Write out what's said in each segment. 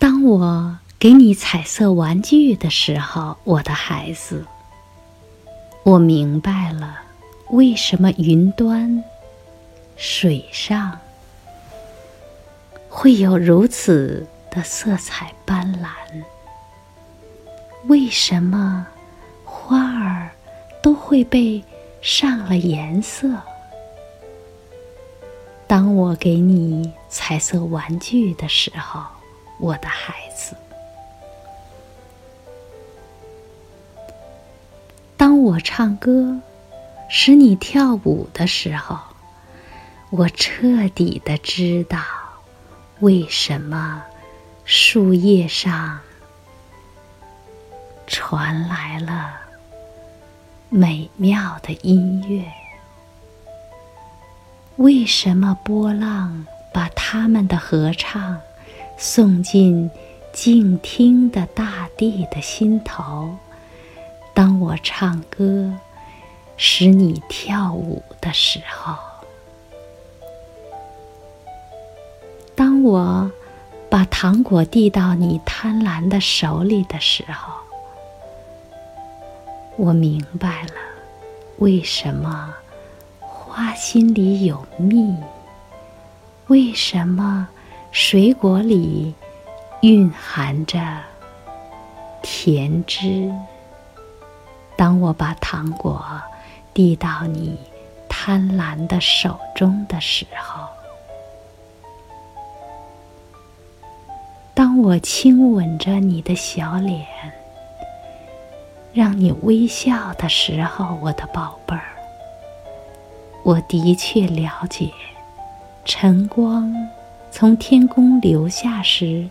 当我给你彩色玩具的时候，我的孩子，我明白了为什么云端、水上会有如此的色彩斑斓，为什么花儿都会被上了颜色。当我给你彩色玩具的时候，我的孩子；当我唱歌使你跳舞的时候，我彻底的知道为什么树叶上传来了美妙的音乐。为什么波浪把他们的合唱送进静听的大地的心头？当我唱歌使你跳舞的时候，当我把糖果递到你贪婪的手里的时候，我明白了为什么。花心里有蜜，为什么水果里蕴含着甜汁？当我把糖果递到你贪婪的手中的时候，当我亲吻着你的小脸，让你微笑的时候，我的宝贝儿。我的确了解，晨光从天空流下时，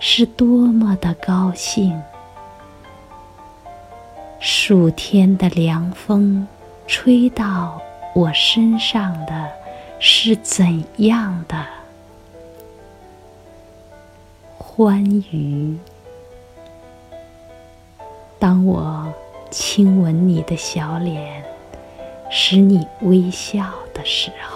是多么的高兴；暑天的凉风吹到我身上的是怎样的欢愉。当我亲吻你的小脸。使你微笑的时候。